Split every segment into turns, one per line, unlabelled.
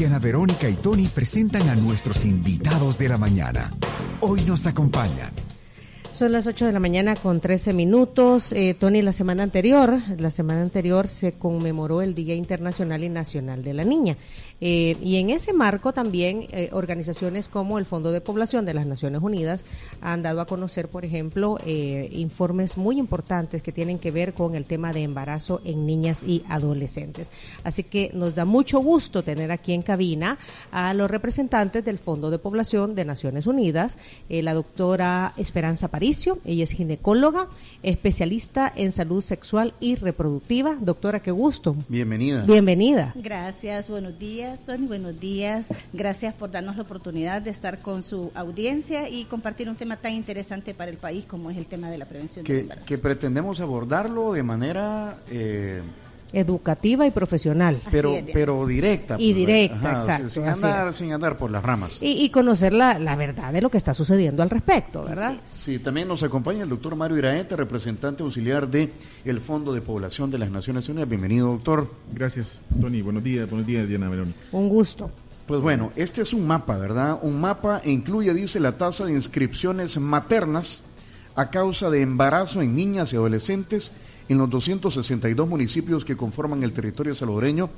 Diana Verónica y Tony presentan a nuestros invitados de la mañana. Hoy nos acompañan
son las 8 de la mañana con 13 minutos. Eh, Tony, la semana anterior, la semana anterior se conmemoró el Día Internacional y Nacional de la Niña. Eh, y en ese marco también eh, organizaciones como el Fondo de Población de las Naciones Unidas han dado a conocer, por ejemplo, informes muy importantes que tienen que ver con el tema de embarazo en niñas y adolescentes. Así que nos da mucho gusto tener aquí en cabina a los representantes del Fondo de Población de Naciones Unidas, la doctora Esperanza París ella es ginecóloga, especialista en salud sexual y reproductiva. Doctora, qué gusto.
Bienvenida.
Bienvenida.
Gracias, buenos días, Tony, buenos días. Gracias por darnos la oportunidad de estar con su audiencia y compartir un tema tan interesante para el país como es el tema de la prevención
que,
del embarazo.
Que pretendemos abordarlo de manera... Eh,
educativa y profesional.
Pero, pero directa.
Y pues, directa, exacto.
Sin andar, sin andar por las ramas.
Y, conocer la, la, verdad de lo que está sucediendo al respecto, ¿verdad?
Sí, también nos acompaña el doctor Mario Iraete, representante auxiliar de el Fondo de Población de las Naciones Unidas. Bienvenido, doctor.
Gracias, Tony. Buenos días, buenos días, Diana Meloni.
Un gusto.
Pues bueno, este es un mapa, ¿verdad? Un mapa incluye, dice, la tasa de inscripciones maternas a causa de embarazo en niñas y adolescentes en los 262 municipios que conforman el territorio salvadoreño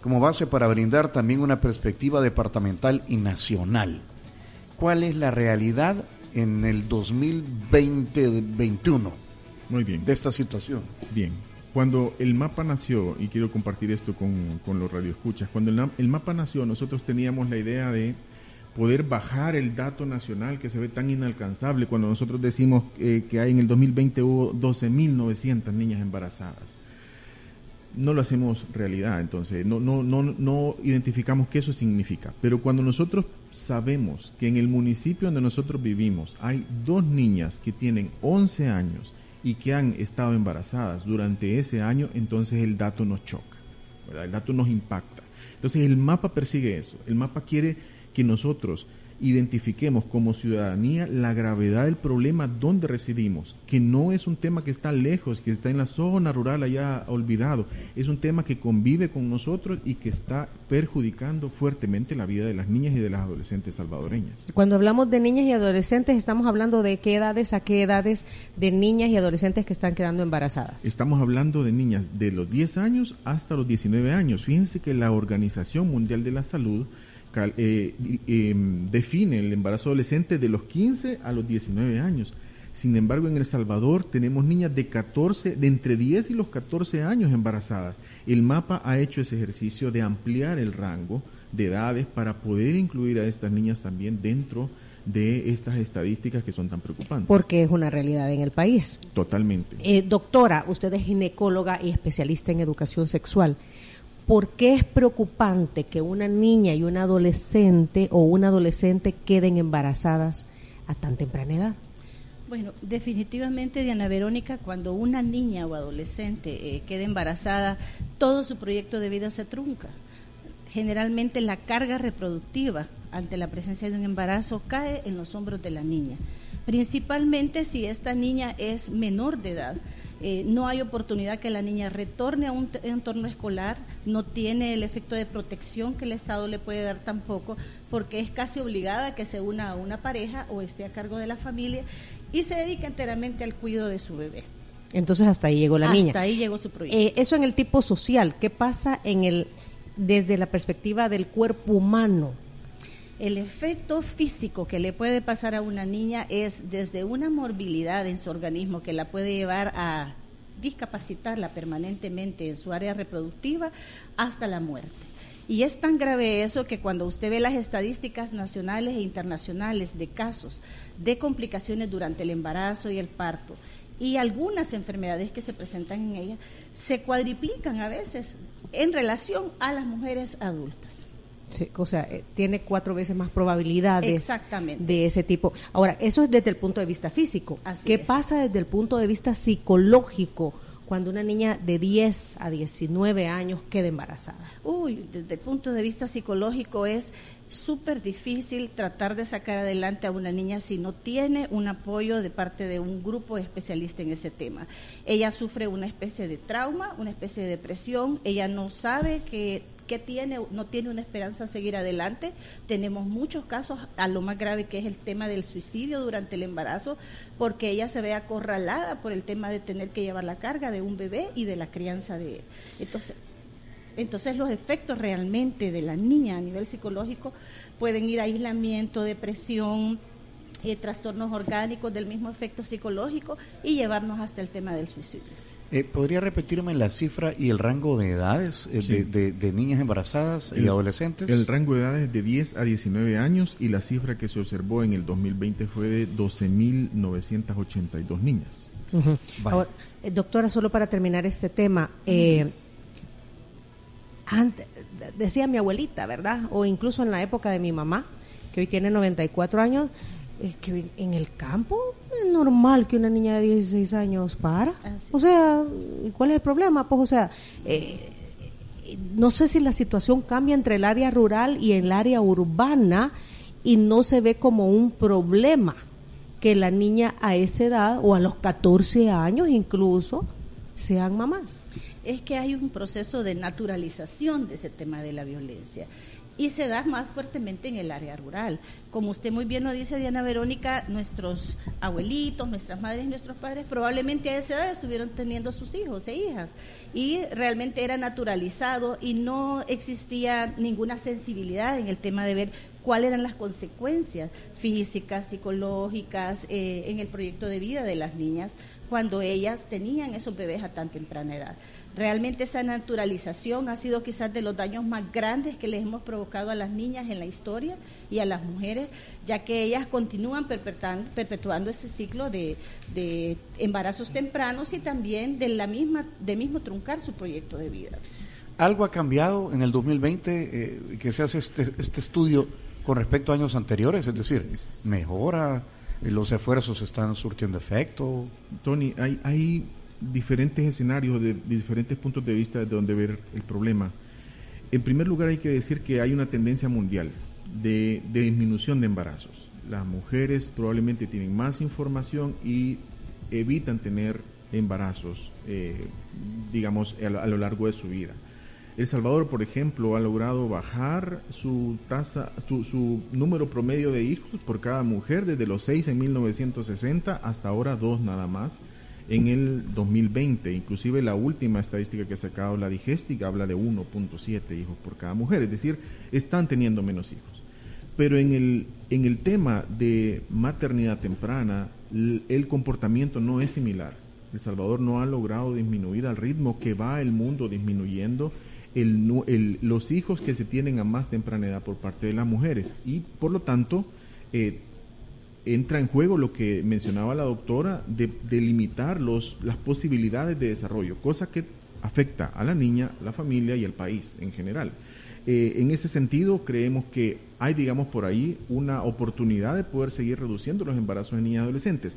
como base para brindar también una perspectiva departamental y nacional. ¿Cuál es la realidad en el 2020-2021
Muy bien.
de esta situación?
Bien. Cuando el mapa nació, y quiero compartir esto con, con los radioescuchas, cuando el, el mapa nació nosotros teníamos la idea de poder bajar el dato nacional que se ve tan inalcanzable cuando nosotros decimos eh, que hay en el 2020 hubo 12.900 niñas embarazadas. No lo hacemos realidad, entonces no, no, no, no identificamos qué eso significa. Pero cuando nosotros sabemos que en el municipio donde nosotros vivimos hay dos niñas que tienen 11 años y que han estado embarazadas durante ese año, entonces el dato nos choca, el dato nos impacta. Entonces el mapa persigue eso, el mapa quiere que nosotros identifiquemos como ciudadanía la gravedad del problema donde residimos, que no es un tema que está lejos, que está en la zona rural allá olvidado, es un tema que convive con nosotros y que está perjudicando fuertemente la vida de las niñas y de las adolescentes salvadoreñas.
Cuando hablamos de niñas y adolescentes, estamos hablando de qué edades a qué edades de niñas y adolescentes que están quedando embarazadas.
Estamos hablando de niñas de los 10 años hasta los 19 años. Fíjense que la Organización Mundial de la Salud eh, em, define el embarazo adolescente de los 15 a los 19 años. Sin embargo, en El Salvador tenemos niñas de 14, de entre 10 y los 14 años embarazadas. El mapa ha hecho ese ejercicio de ampliar el rango de edades para poder incluir a estas niñas también dentro de estas estadísticas que son tan preocupantes.
Porque es una realidad en el país.
Totalmente.
Eh, doctora, usted es ginecóloga y especialista en educación sexual. ¿Por qué es preocupante que una niña y una adolescente o un adolescente queden embarazadas a tan temprana edad?
Bueno, definitivamente, Diana Verónica, cuando una niña o adolescente eh, queda embarazada, todo su proyecto de vida se trunca. Generalmente la carga reproductiva ante la presencia de un embarazo cae en los hombros de la niña, principalmente si esta niña es menor de edad eh, no hay oportunidad que la niña retorne a un entorno escolar, no tiene el efecto de protección que el Estado le puede dar tampoco, porque es casi obligada a que se una a una pareja o esté a cargo de la familia y se dedica enteramente al cuidado de su bebé.
Entonces hasta ahí llegó la niña.
Hasta ahí llegó su proyecto.
Eh, eso en el tipo social, ¿qué pasa en el desde la perspectiva del cuerpo humano?
El efecto físico que le puede pasar a una niña es desde una morbilidad en su organismo que la puede llevar a discapacitarla permanentemente en su área reproductiva hasta la muerte. Y es tan grave eso que cuando usted ve las estadísticas nacionales e internacionales de casos de complicaciones durante el embarazo y el parto y algunas enfermedades que se presentan en ella, se cuadriplican a veces en relación a las mujeres adultas.
Sí, o sea, eh, tiene cuatro veces más probabilidades de ese tipo. Ahora, eso es desde el punto de vista físico. ¿Qué pasa desde el punto de vista psicológico cuando una niña de 10 a 19 años queda embarazada?
Uy, desde el punto de vista psicológico es súper difícil tratar de sacar adelante a una niña si no tiene un apoyo de parte de un grupo especialista en ese tema. Ella sufre una especie de trauma, una especie de depresión, ella no sabe que qué tiene, no tiene una esperanza de seguir adelante. Tenemos muchos casos, a lo más grave que es el tema del suicidio durante el embarazo, porque ella se ve acorralada por el tema de tener que llevar la carga de un bebé y de la crianza de él. Entonces, entonces los efectos realmente de la niña a nivel psicológico pueden ir a aislamiento, depresión, eh, trastornos orgánicos del mismo efecto psicológico y llevarnos hasta el tema del suicidio.
Eh, ¿Podría repetirme la cifra y el rango de edades eh, de, niñas embarazadas y adolescentes?
El rango de edades es de 10 a 19 años y la cifra que se observó en el 2020 fue de 12.982 niñas.
doctora, solo para terminar este tema, decía mi abuelita, ¿verdad? O incluso en la época de mi mamá, que hoy tiene 94 años, es que en el campo es normal que una niña de 16 años para. O sea, ¿cuál es el problema? Pues, o sea, eh, no sé si la situación cambia entre el área rural y el área urbana y no se ve como un problema que la niña a esa edad o a los 14 años incluso sean mamás
es que hay un proceso de naturalización de ese tema de la violencia y se da más fuertemente en el área rural. Como usted muy bien lo dice, Diana Verónica, nuestros abuelitos, nuestras madres y nuestros padres probablemente a esa edad estuvieron teniendo sus hijos e hijas y realmente era naturalizado y no existía ninguna sensibilidad en el tema de ver cuáles eran las consecuencias físicas, psicológicas eh, en el proyecto de vida de las niñas cuando ellas tenían esos bebés a tan temprana edad. Realmente esa naturalización ha sido quizás de los daños más grandes que les hemos provocado a las niñas en la historia y a las mujeres, ya que ellas continúan perpetuando, ese ciclo de, embarazos tempranos y también de la misma de mismo truncar su proyecto de vida.
¿Algo ha cambiado en el 2020 eh, que se hace este, este estudio con respecto a años anteriores? Es decir, ¿mejora? ¿Los esfuerzos están surtiendo efecto?
Tony, hay, hay diferentes escenarios, de, diferentes puntos de vista de donde ver el problema. En primer lugar, hay que decir que hay una tendencia mundial de, disminución de embarazos. Las mujeres probablemente tienen más información y evitan tener embarazos, eh, digamos, a lo, largo de su vida. El Salvador, por ejemplo, ha logrado bajar su tasa, su, número promedio de hijos por cada mujer desde los seis en 1960 hasta ahora dos nada más en el 2020. Inclusive la última estadística que ha sacado la Digestica habla de 1.7 hijos por cada mujer, es decir, están teniendo menos hijos. Pero en el, en el tema de maternidad temprana, el, comportamiento no es similar. El Salvador no ha logrado disminuir al ritmo que va el mundo disminuyendo los hijos que se tienen a más temprana edad por parte de las mujeres y por lo tanto eh, entra en juego lo que mencionaba la doctora de, limitar los, las posibilidades de desarrollo, cosa que afecta a la niña, la familia y al país en general. Eh, en ese sentido, creemos que hay, digamos, por ahí una oportunidad de poder seguir reduciendo los embarazos en niñas y adolescentes.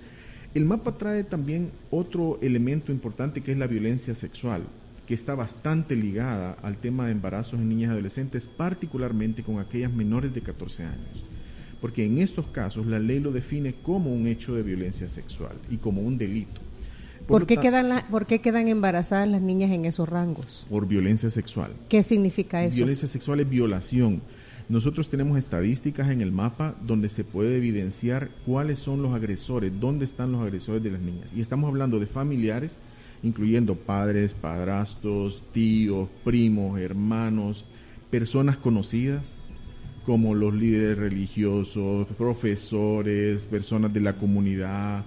El mapa trae también otro elemento importante que es la violencia sexual, que está bastante ligada al tema de embarazos en niñas y adolescentes, particularmente con aquellas menores de 14 años porque en estos casos la ley lo define como un hecho de violencia sexual y como un delito.
Por, qué, quedan ¿Por qué quedan embarazadas las niñas en esos rangos?
Por violencia sexual.
¿Qué significa eso?
Violencia sexual es violación. Nosotros tenemos estadísticas en el mapa donde se puede evidenciar cuáles son los agresores, dónde están los agresores de las niñas. Y estamos hablando de familiares, incluyendo padres, padrastros, tíos, primos, hermanos, personas conocidas, como los líderes religiosos, profesores, personas de la comunidad,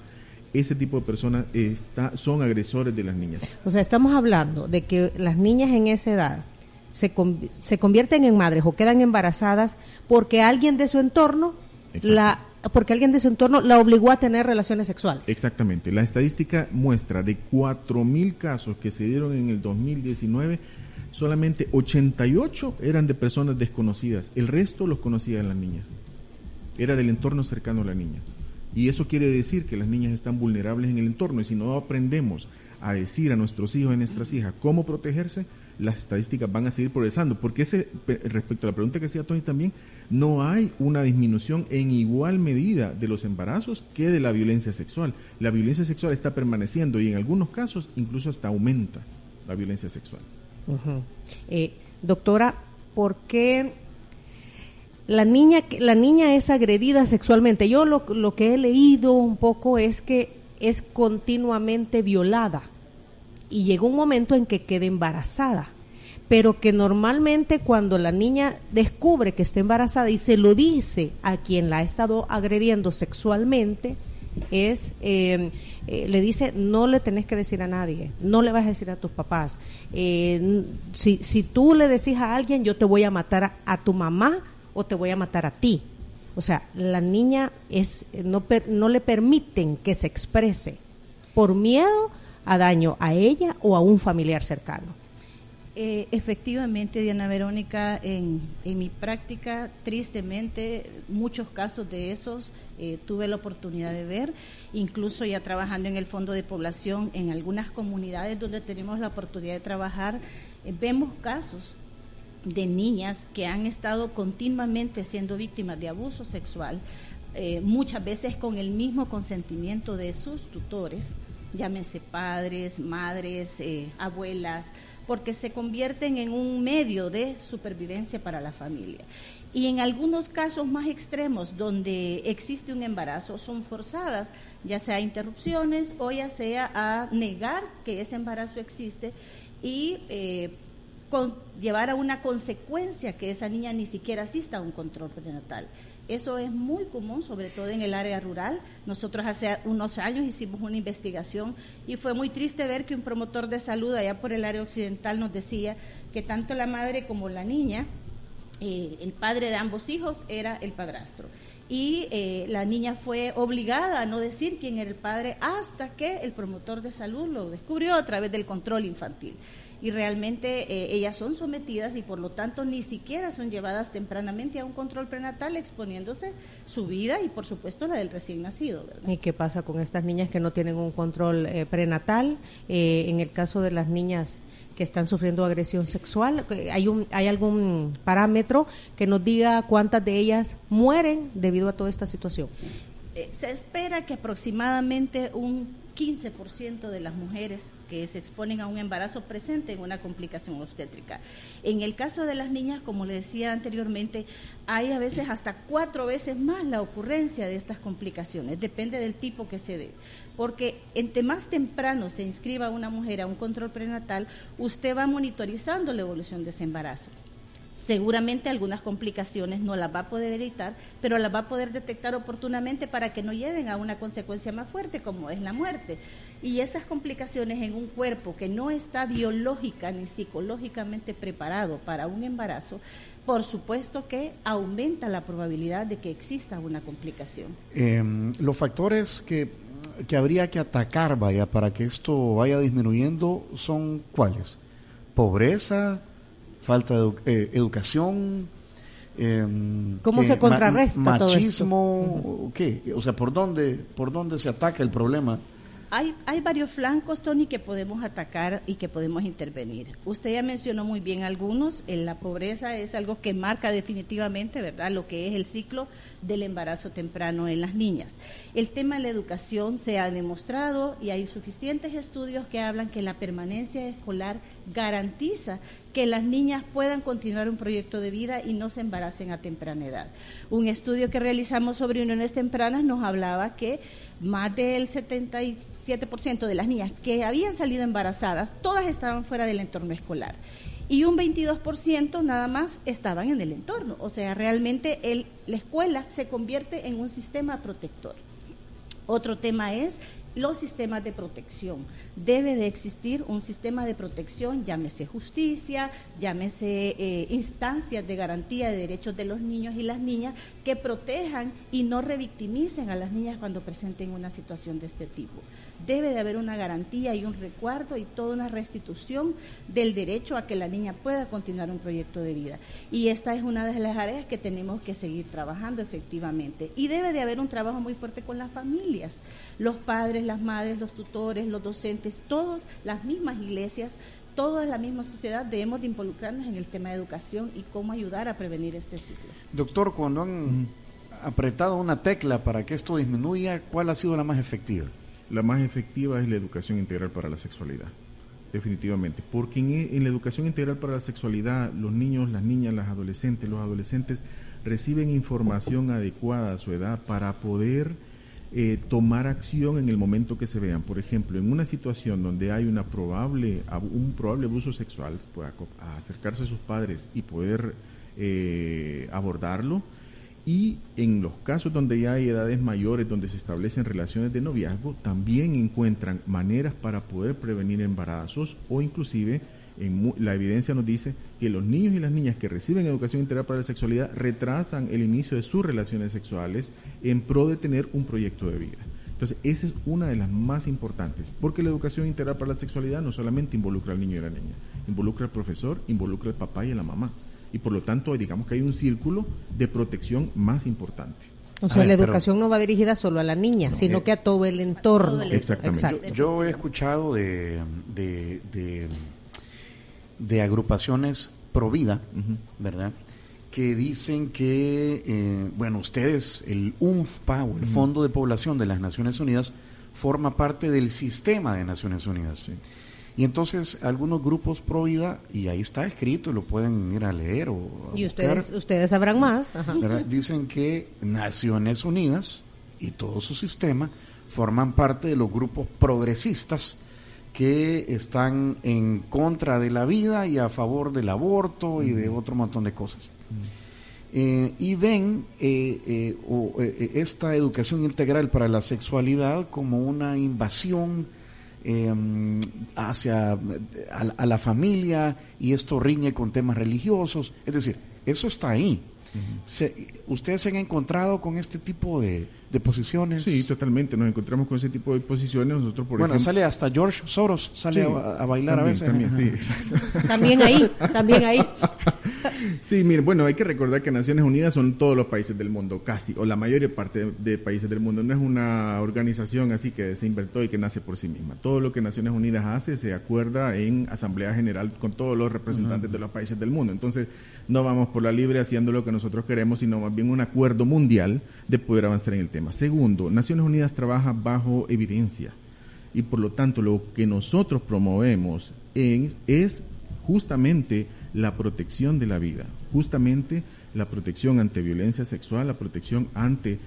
ese tipo de personas está, son agresores de las niñas.
O sea, estamos hablando de que las niñas en esa edad se, se convierten en madres o quedan embarazadas porque alguien de su entorno la porque alguien de su entorno la obligó a tener relaciones sexuales.
Exactamente. La estadística muestra de 4.000 casos que se dieron en el 2019, solamente 88 eran de personas desconocidas, el resto los conocían las niñas. Era del entorno cercano a la niña. Y eso quiere decir que las niñas están vulnerables en el entorno y si no aprendemos a decir a nuestros hijos y a nuestras hijas cómo protegerse, las estadísticas van a seguir progresando. Porque ese, respecto a la pregunta que hacía Tony también, no hay una disminución en igual medida de los embarazos que de la violencia sexual. La violencia sexual está permaneciendo y en algunos casos incluso hasta aumenta la violencia sexual.
Eh, doctora, por qué la niña, la niña es agredida sexualmente. Yo lo, lo que he leído un poco es que es continuamente violada y llega un momento en que queda embarazada pero que normalmente cuando la niña descubre que está embarazada y se lo dice a quien la ha estado agrediendo sexualmente, es, eh, eh, le dice, no le tenés que decir a nadie, no le vas a decir a tus papás. Eh, si, si tú le decís a alguien, yo te voy a matar a, tu mamá o te voy a matar a ti. O sea, la niña es, no, no le permiten que se exprese por miedo a daño a ella o a un familiar cercano.
Eh, efectivamente, Diana Verónica, en, mi práctica, tristemente, muchos casos de esos eh, tuve la oportunidad de ver, incluso ya trabajando en el Fondo de Población, en algunas comunidades donde tenemos la oportunidad de trabajar, eh, vemos casos de niñas que han estado continuamente siendo víctimas de abuso sexual, muchas veces con el mismo consentimiento de sus tutores, llámense padres, madres, abuelas, porque se convierten en un medio de supervivencia para la familia. Y en algunos casos más extremos, donde existe un embarazo, son forzadas, ya sea a interrupciones o ya sea a negar que ese embarazo existe y eh, llevar a una consecuencia que esa niña ni siquiera asista a un control prenatal. Eso es muy común, sobre todo en el área rural. Nosotros hace unos años hicimos una investigación y fue muy triste ver que un promotor de salud allá por el área occidental nos decía que tanto la madre como la niña, eh, el padre de ambos hijos era el padrastro. Y eh, la niña fue obligada a no decir quién era el padre hasta que el promotor de salud lo descubrió a través del control infantil y realmente eh, ellas son sometidas y por lo tanto ni siquiera son llevadas tempranamente a un control prenatal exponiéndose su vida y por supuesto la del recién nacido.
¿Y qué pasa con estas niñas que no tienen un control eh, prenatal? Eh, en el caso de las niñas que están sufriendo agresión sexual, ¿hay, un, ¿hay algún parámetro que nos diga cuántas de ellas mueren debido a toda esta situación?
se espera que aproximadamente un 15% de las mujeres que se exponen a un embarazo presenten una complicación obstétrica. En el caso de las niñas, como le decía anteriormente, hay a veces hasta cuatro veces más la ocurrencia de estas complicaciones, depende del tipo que se dé. Porque entre más temprano se inscriba una mujer a un control prenatal, usted va monitorizando la evolución de ese embarazo seguramente algunas complicaciones no las va a poder evitar, pero las va a poder detectar oportunamente para que no lleven a una consecuencia más fuerte como es la muerte. Y esas complicaciones en un cuerpo que no está biológica ni psicológicamente preparado para un embarazo, por supuesto que aumenta la probabilidad de que exista una complicación.
Em, los factores que, que habría que atacar, vaya, para que esto vaya disminuyendo son cuáles? Pobreza, falta de eh, educación.
Eh, ¿Cómo se contrarresta
machismo, todo ¿qué? O sea, ¿por dónde, ¿por dónde se ataca el problema?
Hay, hay varios flancos, Tony, que podemos atacar y que podemos intervenir. Usted ya mencionó muy bien algunos. En la pobreza es algo que marca definitivamente, ¿verdad?, lo que es el ciclo del embarazo temprano en las niñas. El tema de la educación se ha demostrado y hay suficientes estudios que hablan que la permanencia escolar garantiza que las niñas puedan continuar un proyecto de vida y no se embaracen a temprana edad. Un estudio que realizamos sobre uniones tempranas nos hablaba que más del 77% de las niñas que habían salido embarazadas, todas estaban fuera del entorno escolar. Y un 22% nada más estaban en el entorno. O sea, realmente la escuela se convierte en un sistema protector. Otro tema es los sistemas de protección. Debe de existir un sistema de protección, llámese justicia, llámese eh, instancias de garantía de derechos de los niños y las niñas que protejan y no revictimicen a las niñas cuando presenten una situación de este tipo. Debe de haber una garantía y un recuerdo y toda una restitución del derecho a que la niña pueda continuar un proyecto de vida. Y esta es una de las áreas que tenemos que seguir trabajando efectivamente. Y debe de haber un trabajo muy fuerte con las familias, los padres, las madres, los tutores, los docentes, todos, las mismas iglesias, toda la misma sociedad debemos de involucrarnos en el tema de educación y cómo ayudar a prevenir este ciclo.
Doctor, cuando han apretado una tecla para que esto disminuya, ¿cuál ha sido la más efectiva?
La más efectiva es la educación integral para la sexualidad. definitivamente, porque en, la educación integral para la sexualidad, los niños, las niñas, las adolescentes, los adolescentes reciben información adecuada a su edad para poder eh, tomar acción en el momento que se vean. Por ejemplo, en una situación donde hay una probable, un probable abuso sexual, pues, acercarse a sus padres y poder eh, abordarlo. Y en los casos donde ya hay edades mayores, donde se establecen relaciones de noviazgo, también encuentran maneras para poder prevenir embarazos o inclusive la evidencia nos dice que los niños y las niñas que reciben educación integral para la sexualidad retrasan el inicio de sus relaciones sexuales en pro de tener un proyecto de vida. Entonces, esa es una de las más importantes, porque la educación integral para la sexualidad no solamente involucra al niño y a la niña, involucra al profesor, involucra al papá y a la mamá. Y por lo tanto, digamos que hay un círculo de protección más importante.
O sea, la educación no va dirigida solo a la niña, sino que a todo el entorno.
Exactamente. Yo, he escuchado de de agrupaciones pro vida, ¿verdad? Que dicen que, eh, bueno, ustedes, el UNFPA o el Fondo de Población de las Naciones Unidas, forma parte del sistema de Naciones Unidas. Y entonces algunos grupos pro vida, y ahí está escrito, lo pueden ir a leer o...
y ustedes, ustedes sabrán más.
Dicen que Naciones Unidas y todo su sistema forman parte de los grupos progresistas que están en contra de la vida y a favor del aborto y de otro montón de cosas. Eh, y ven eh, eh, esta educación integral para la sexualidad como una invasión em, hacia a, la familia y esto riñe con temas religiosos. Es decir, eso está ahí. ¿Ustedes se han encontrado con este tipo de, de posiciones.
Sí, totalmente. Nos encontramos con ese tipo de posiciones. Nosotros, por
bueno, sale hasta George Soros, sale a, bailar a veces.
También, sí, también ahí, también ahí.
sí, miren, bueno, hay que recordar que Naciones Unidas son todos los países del mundo, casi, o la mayor parte de, países del mundo. No es una organización así que se inventó y que nace por sí misma. Todo lo que Naciones Unidas hace se acuerda en Asamblea General con todos los representantes de los países del mundo. Entonces, no vamos por la libre haciendo lo que nosotros queremos, sino más bien un acuerdo mundial de poder avanzar en el tema. Segundo, Naciones Unidas trabaja bajo evidencia y por lo tanto lo que nosotros promovemos es, justamente la protección de la vida, justamente la protección ante violencia sexual, la protección ante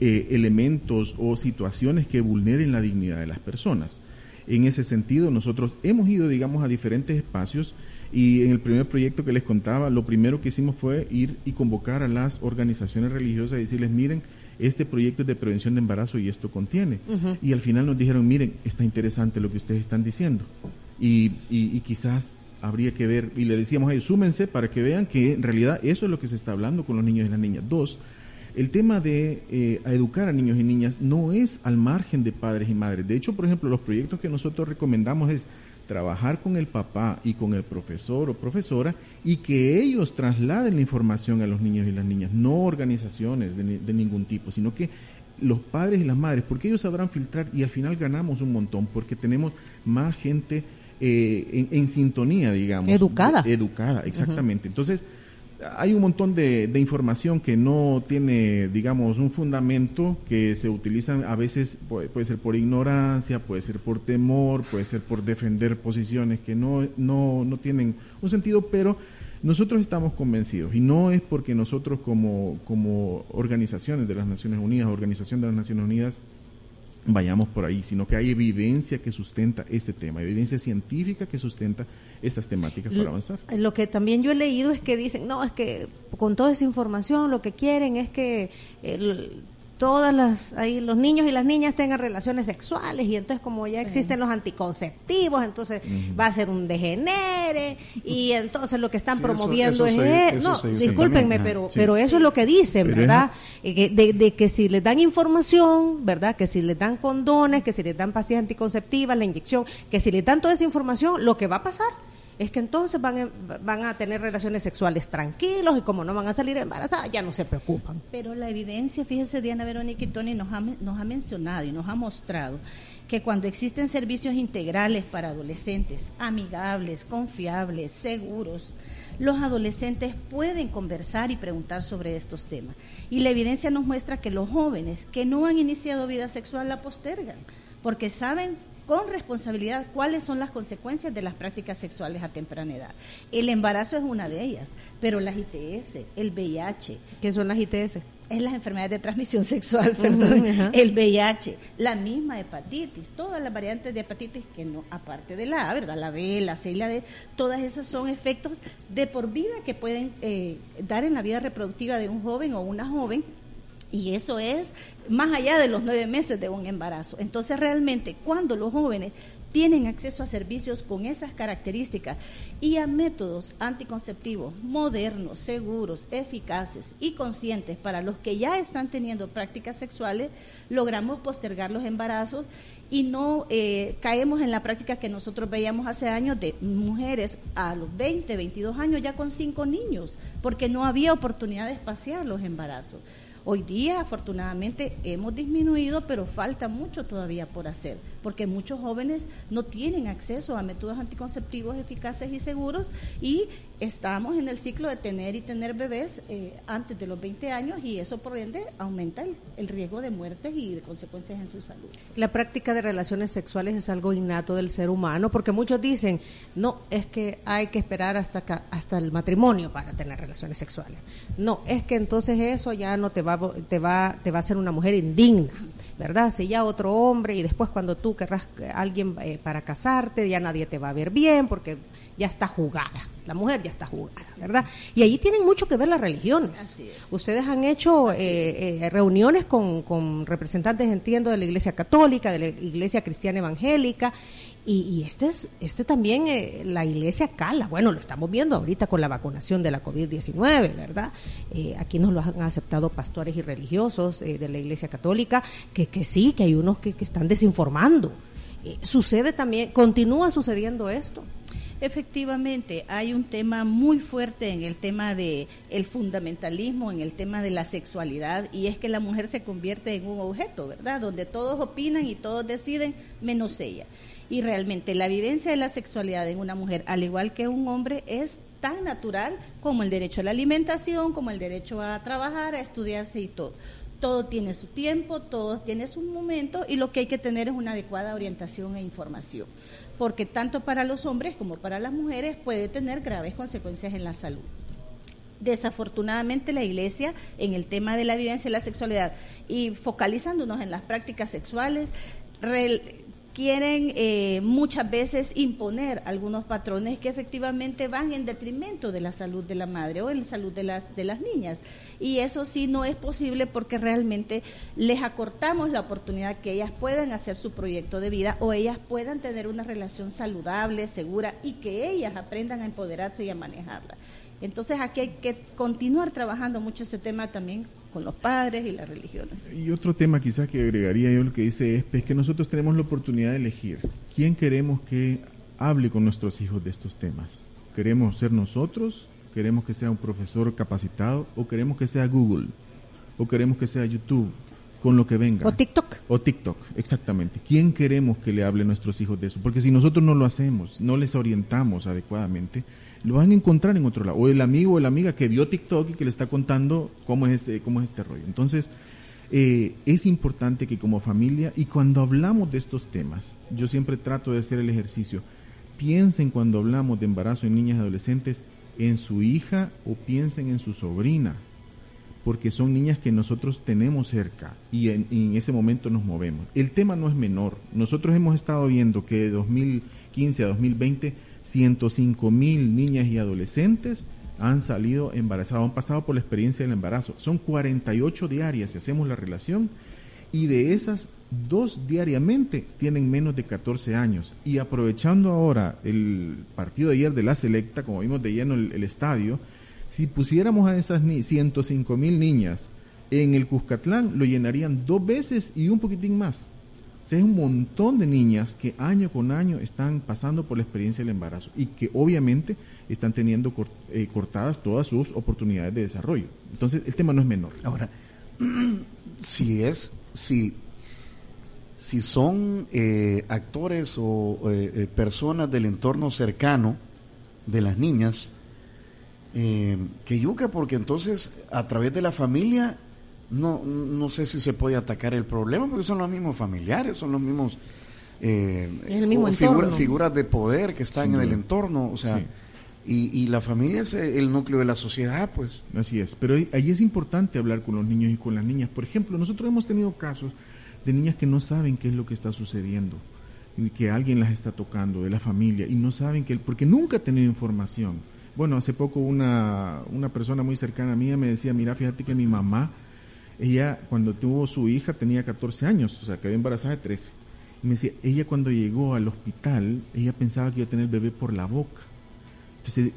eh, elementos o situaciones que vulneren la dignidad de las personas. En ese sentido, nosotros hemos ido, digamos, a diferentes espacios y en el primer proyecto que les contaba, lo primero que hicimos fue ir y convocar a las organizaciones religiosas y decirles, miren, este proyecto es de prevención de embarazo y esto contiene. Y al final nos dijeron, miren, está interesante lo que ustedes están diciendo. Y, y, quizás habría que ver, y le decíamos a ellos, súmense para que vean que en realidad eso es lo que se está hablando con los niños y las niñas. Dos, el tema de eh, educar a niños y niñas no es al margen de padres y madres. De hecho, por ejemplo, los proyectos que nosotros recomendamos es trabajar con el papá y con el profesor o profesora y que ellos trasladen la información a los niños y las niñas, no organizaciones de, ningún tipo, sino que los padres y las madres, porque ellos sabrán filtrar y al final ganamos un montón, porque tenemos más gente eh, en, sintonía, digamos.
Educada.
educada, exactamente. Entonces, hay un montón de, información que no tiene, digamos, un fundamento, que se utilizan a veces, puede, ser por ignorancia, puede ser por temor, puede ser por defender posiciones que no, no, no tienen un sentido, pero nosotros estamos convencidos, y no es porque nosotros como, como organizaciones de las Naciones Unidas, Organización de las Naciones Unidas, vayamos por ahí, sino que hay evidencia que sustenta este tema, evidencia científica que sustenta estas temáticas para avanzar.
Lo que también yo he leído es que dicen, no, es que con toda esa información lo que quieren es que el, todas las ahí los niños y las niñas tengan relaciones sexuales y entonces como ya existen los anticonceptivos entonces va a ser un degenere y entonces lo que están promoviendo es no discúlpenme pero pero eso es lo que dicen verdad de, de, que si les dan información verdad que si les dan condones que si les dan pastillas anticonceptivas la inyección que si les dan toda esa información lo que va a pasar es que entonces van, a, van a tener relaciones sexuales tranquilos y como no van a salir embarazadas, ya no se preocupan.
Pero la evidencia, fíjese Diana Verónica y Tony, nos ha, nos ha mencionado y nos ha mostrado que cuando existen servicios integrales para adolescentes, amigables, confiables, seguros, los adolescentes pueden conversar y preguntar sobre estos temas. Y la evidencia nos muestra que los jóvenes que no han iniciado vida sexual la postergan, porque saben con responsabilidad cuáles son las consecuencias de las prácticas sexuales a temprana edad. El embarazo es una de ellas, pero las ITS, el VIH.
¿Qué son las ITS?
es las enfermedades de transmisión sexual, perdón, el VIH, la misma hepatitis, todas las variantes de hepatitis que no, aparte de la A, ¿verdad? La B, la C y la D, todas esas son efectos de por vida que pueden eh, dar en la vida reproductiva de un joven o una joven y eso es más allá de los nueve meses de un embarazo. Entonces, realmente, cuando los jóvenes tienen acceso a servicios con esas características y a métodos anticonceptivos modernos, seguros, eficaces y conscientes para los que ya están teniendo prácticas sexuales, logramos postergar los embarazos y no eh, caemos en la práctica que nosotros veíamos hace años de mujeres a los 20, 22 años ya con cinco niños, porque no había oportunidad de espaciar los embarazos. Hoy día, afortunadamente, hemos disminuido, pero falta mucho todavía por hacer, porque muchos jóvenes no tienen acceso a métodos anticonceptivos eficaces y seguros y estamos en el ciclo de tener y tener bebés eh, antes de los 20 años y eso por ende aumenta el, riesgo de muertes y de consecuencias en su salud.
La práctica de relaciones sexuales es algo innato del ser humano porque muchos dicen, no, es que hay que esperar hasta, hasta el matrimonio para tener relaciones sexuales. No, es que entonces eso ya no te va, te va, te va a hacer una mujer indigna, ¿verdad? Si ya otro hombre y después cuando tú querrás a alguien eh, para casarte, ya nadie te va a ver bien porque ya está jugada, la mujer ya está jugada, ¿verdad? Y ahí tienen mucho que ver las religiones. Ustedes han hecho eh, eh, reuniones con, con, representantes, entiendo, de la Iglesia Católica, de la Iglesia Cristiana Evangélica, y, este es este también, eh, la Iglesia cala, bueno, lo estamos viendo ahorita con la vacunación de la COVID-19, ¿verdad? aquí nos lo han aceptado pastores y religiosos de la Iglesia Católica, que, que sí, que hay unos que, que están desinformando. sucede también, continúa sucediendo esto.
Efectivamente, hay un tema muy fuerte en el tema de fundamentalismo, en el tema de la sexualidad y es que la mujer se convierte en un objeto, ¿verdad? Donde todos opinan y todos deciden menos ella. Y realmente la vivencia de la sexualidad en una mujer, al igual que un hombre, es tan natural como el derecho a la alimentación, como el derecho a trabajar, a estudiarse y todo todo tiene su tiempo, todo tiene su momento y lo que hay que tener es una adecuada orientación e información porque tanto para los hombres como para las mujeres puede tener graves consecuencias en la salud. Desafortunadamente la Iglesia en el tema de la vivencia de la sexualidad y focalizándonos en las prácticas sexuales, quieren eh, muchas veces imponer algunos patrones que efectivamente van en detrimento de la salud de la madre o en la salud de las, de las niñas. Y eso sí no es posible porque realmente les acortamos la oportunidad que ellas puedan hacer su proyecto de vida o ellas puedan tener una relación saludable, segura y que ellas aprendan a empoderarse y a manejarla. Entonces aquí hay que continuar trabajando mucho ese tema también con los padres y las religiones.
Y otro tema quizás que agregaría yo lo que dice es, es que nosotros tenemos la oportunidad de elegir quién queremos que hable con nuestros hijos de estos temas. ¿Queremos ser nosotros? ¿Queremos que sea un profesor capacitado? ¿O queremos que sea Google? ¿O queremos que sea YouTube? Con lo que venga.
O TikTok.
O TikTok, exactamente. ¿Quién queremos que le hable a nuestros hijos de eso? Porque si nosotros no lo hacemos, no les orientamos adecuadamente, lo van a encontrar en otro lado. O el amigo o la amiga que vio TikTok y que le está contando cómo es este, cómo es este rollo. Entonces, eh, es importante que como familia, y cuando hablamos de estos temas, yo siempre trato de hacer el ejercicio, piensen cuando hablamos de embarazo en niñas y adolescentes en su hija o piensen en su sobrina, porque son niñas que nosotros tenemos cerca y en, en ese momento nos movemos. El tema no es menor. Nosotros hemos estado viendo que de 2015 a 2020 105 mil niñas y adolescentes han salido embarazadas, han pasado por la experiencia del embarazo. Son 48 diarias si hacemos la relación y de esas dos diariamente tienen menos de 14 años. Y aprovechando ahora el partido de ayer de la selecta, como vimos de lleno el, el estadio, si pusiéramos a esas 105 mil niñas en el Cuscatlán, lo llenarían dos veces y un poquitín más es un montón de niñas que año con año están pasando por la experiencia del embarazo y que obviamente están teniendo eh, cortadas todas sus oportunidades de desarrollo. Entonces, el tema no es menor.
Ahora, si es, si, si son eh, actores o eh, personas del entorno cercano de las niñas, que yuca, porque entonces a través de la familia no, no sé si se puede atacar el problema, porque son los mismos familiares, son los mismos, eh,
el mismo
figura- figuras de poder que están en el
duda.
entorno, o sea,
Sí.
y, y la familia es el núcleo de la sociedad, pues.
Así es, pero ahí- es importante hablar con los niños y con las niñas. Por ejemplo, nosotros hemos tenido casos de niñas que no saben qué es lo que está sucediendo, y que alguien las está tocando de la familia y no saben que, porque nunca han tenido información. Bueno, hace poco una, una persona muy cercana a mí me decía, mira, fíjate que mi mamá, ella cuando tuvo su hija tenía 14 años, o sea, quedó embarazada de 13. Y me decía, ella cuando llegó al hospital, ella pensaba que iba a tener el bebé por la boca. Entonces,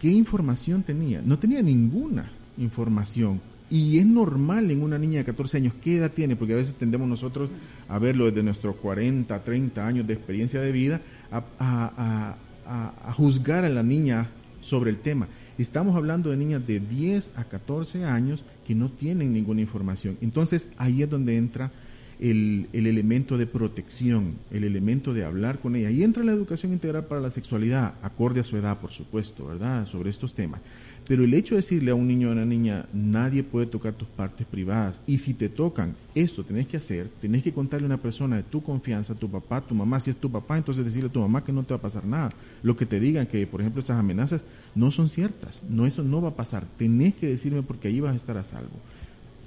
¿qué información tenía? No tenía ninguna información. Y es normal en una niña de 14 años, ¿qué edad tiene? Porque a veces tendemos nosotros a verlo desde nuestros 40, 30 años de experiencia de vida, a, a- a- a- a juzgar a la niña sobre el tema. Estamos hablando de niñas de 10 a 14 años que no tienen ninguna información. Entonces ahí es donde entra el, el elemento de protección, el elemento de hablar con ella. Ahí entra la educación integral para la sexualidad, acorde a su edad, por supuesto, ¿verdad? Sobre estos temas. Pero el hecho de decirle a un niño o a una niña, nadie puede tocar tus partes privadas, y si te tocan, esto tenés que hacer, tenés que contarle a una persona de tu confianza, tu papá, tu mamá, si es tu papá, entonces decirle a tu mamá que no te va a pasar nada. Lo que te digan que, por ejemplo, esas amenazas no son ciertas, no, eso no va a pasar, tenés que decirme porque ahí vas a estar a salvo.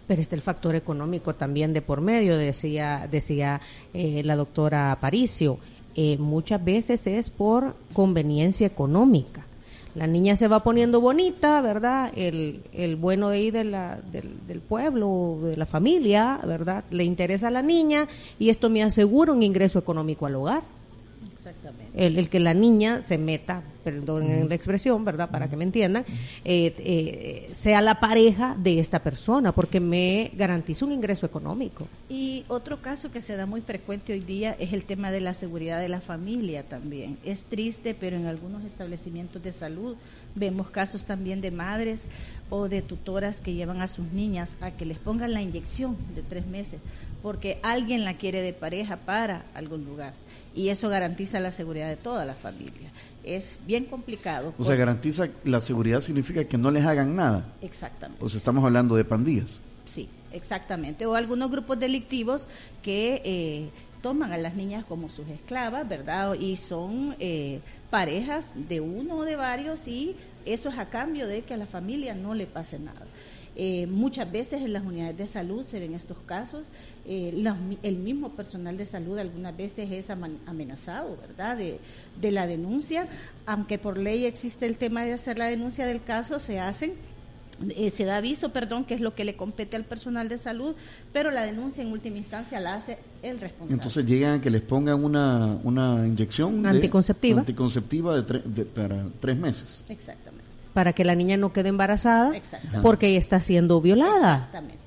Pero está el factor económico también de por medio, decía, decía eh, la doctora Aparicio. Eh, muchas veces es por conveniencia económica. La niña se va poniendo bonita, ¿verdad? El, el bueno ahí de la, del, del pueblo, de la familia, ¿verdad? Le interesa a la niña y esto me asegura un ingreso económico al hogar. El, el que la niña se meta, perdón en la expresión, ¿verdad? Para que me entiendan, eh, eh, sea la pareja de esta persona, porque me garantiza un ingreso económico.
Y otro caso que se da muy frecuente hoy día es el tema de la seguridad de la familia también. Es triste, pero en algunos establecimientos de salud vemos casos también de madres o de tutoras que llevan a sus niñas a que les pongan la inyección de tres meses porque alguien la quiere de pareja para algún lugar. Y eso garantiza la seguridad de toda la familia. Es bien complicado.
O sea, garantiza la seguridad significa que no les hagan nada.
Exactamente.
O sea, estamos hablando de pandillas.
Sí, exactamente. O algunos grupos delictivos que eh, toman a las niñas como sus esclavas, ¿verdad? Y son eh, parejas de uno o de varios y eso es a cambio de que a la familia no le pase nada. Eh, muchas veces en las unidades de salud se ven estos casos. eh, el mismo personal de salud algunas veces es amenazado, ¿verdad? De, de la denuncia, aunque por ley existe el tema de hacer la denuncia del caso, se hacen eh, se da aviso, perdón, que es lo que le compete al personal de salud, pero la denuncia en última instancia la hace el responsable.
Entonces llegan a que les pongan una, una inyección de-
Anticonceptiva.
anticonceptiva de tre- de- para tres meses.
Exactamente.
Para que la niña no quede embarazada,
Exactamente.
porque ella está siendo violada.
Exactamente.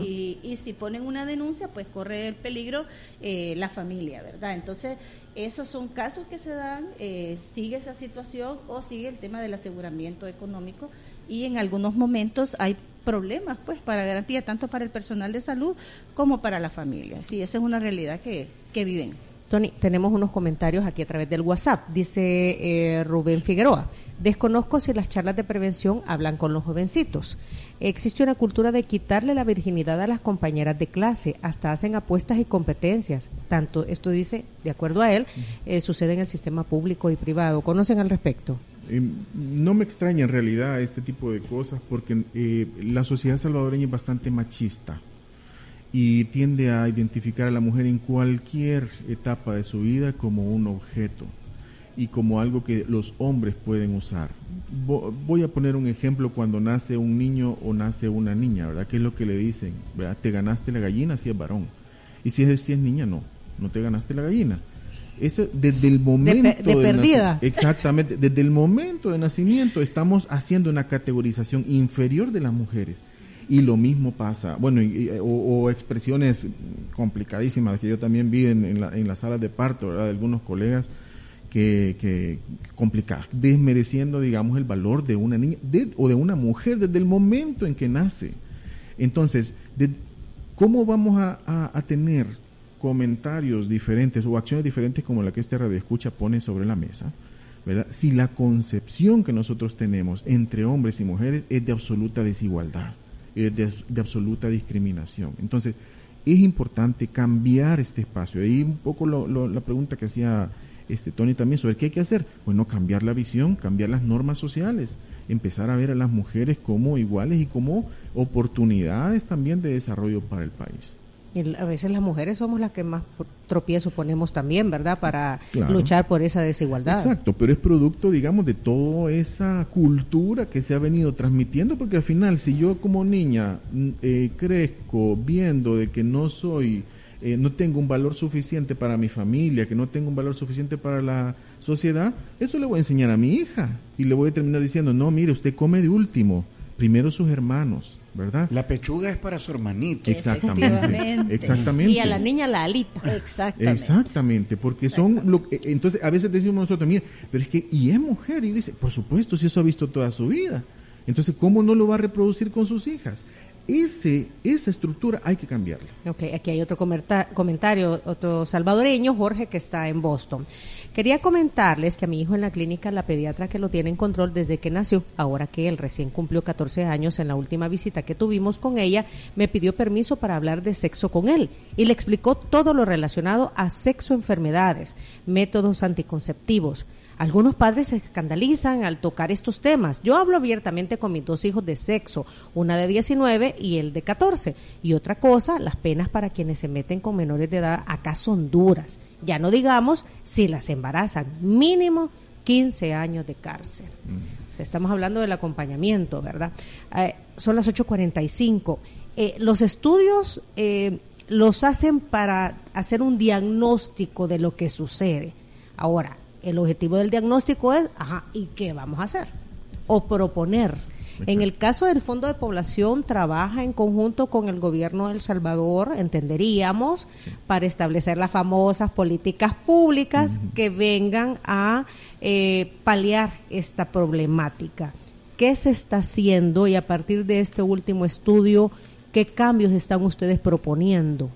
Y, y si ponen una denuncia, pues corre el peligro eh, la familia, ¿verdad? Entonces, esos son casos que se dan, eh, sigue esa situación o sigue el tema del aseguramiento económico y en algunos momentos hay problemas, pues, para garantía, tanto para el personal de salud como para la familia. Sí, esa es una realidad que, que viven.
Tony, tenemos unos comentarios aquí a través del WhatsApp. Dice eh, Rubén Figueroa. Desconozco si las charlas de prevención hablan con los jovencitos. Existe una cultura de quitarle la virginidad a las compañeras de clase, hasta hacen apuestas y competencias. Tanto, esto dice, de acuerdo a él, eh, sucede en el sistema público y privado. ¿Conocen al respecto?
Eh, no me extraña en realidad este tipo de cosas porque eh, la sociedad salvadoreña es bastante machista y tiende a identificar a la mujer en cualquier etapa de su vida como un objeto y como algo que los hombres pueden usar. Vo- Voy a poner un ejemplo cuando nace un niño o nace una niña, ¿verdad? ¿Qué es lo que le dicen? Te ganaste la gallina si es varón. Y si es, si es niña, no. No te ganaste la gallina. Eso desde el momento
de
del
perdida.
Exactamente, desde el momento de nacimiento estamos haciendo una categorización inferior de las mujeres. Y lo mismo pasa, bueno, y- y- o, o expresiones complicadísimas que yo también vi en, en la- en las salas de parto, ¿verdad? De algunos colegas que, que complicadas, desmereciendo, digamos, el valor de una niña de- o de una mujer desde el momento en que nace. Entonces, de- ¿cómo vamos a, a- a tener comentarios diferentes o acciones diferentes como la que este radio escucha pone sobre la mesa? ¿verdad? Si la concepción que nosotros tenemos entre hombres y mujeres es de absoluta desigualdad, es de, absoluta discriminación. Entonces, es importante cambiar este espacio. Ahí un poco la pregunta que hacía este Tony también sobre qué hay que hacer. Bueno, cambiar la visión, cambiar las normas sociales, empezar a ver a las mujeres como iguales y como oportunidades también de desarrollo para el país.
Y a veces las mujeres somos las que más tropiezo ponemos también, ¿verdad? Para luchar por esa desigualdad.
Exacto, pero es producto, digamos, de toda esa cultura que se ha venido transmitiendo, porque al final, si yo como niña eh, crezco viendo de que no soy, eh, no tengo un valor suficiente para mi familia, que no tengo un valor suficiente para la sociedad, eso le voy a enseñar a mi hija y le voy a terminar diciendo, no, mire, usted come de último, primero sus hermanos ¿verdad?
La pechuga es para su hermanito.
Exactamente. Exactamente.
Y a la niña la alita.
Exactamente. Exactamente, porque son lo entonces a veces decimos nosotros, mire, pero es que y es mujer y dice, por supuesto, si eso ha visto toda su vida. Entonces, ¿cómo no lo va a reproducir con sus hijas? Ese, esa estructura hay que cambiarla.
Ok, aquí hay otro comentario, otro salvadoreño, Jorge, que está en Boston. Quería comentarles que a mi hijo en la clínica, la pediatra que lo tiene en control desde que nació, ahora que él recién cumplió 14 años, en la última visita que tuvimos con ella, me pidió permiso para hablar de sexo con él y le explicó todo lo relacionado a sexo enfermedades, métodos anticonceptivos algunos padres se escandalizan al tocar estos temas. Yo hablo abiertamente con mis dos hijos de sexo, una de 19 y el de 14. Y otra cosa, las penas para quienes se meten con menores de edad acá son duras. Ya no digamos si las embarazan, mínimo 15 años de cárcel. estamos hablando del acompañamiento, ¿verdad? Eh, son las 8.45. Eh, los estudios eh, los hacen para hacer un diagnóstico de lo que sucede. Ahora, el objetivo del diagnóstico es, ajá, ¿y qué vamos a hacer? O proponer. En el caso del Fondo de Población, trabaja en conjunto con el gobierno de El Salvador, entenderíamos, para establecer las famosas políticas públicas que vengan a eh, paliar esta problemática. ¿Qué se está haciendo y a partir de este último estudio, qué cambios están ustedes proponiendo?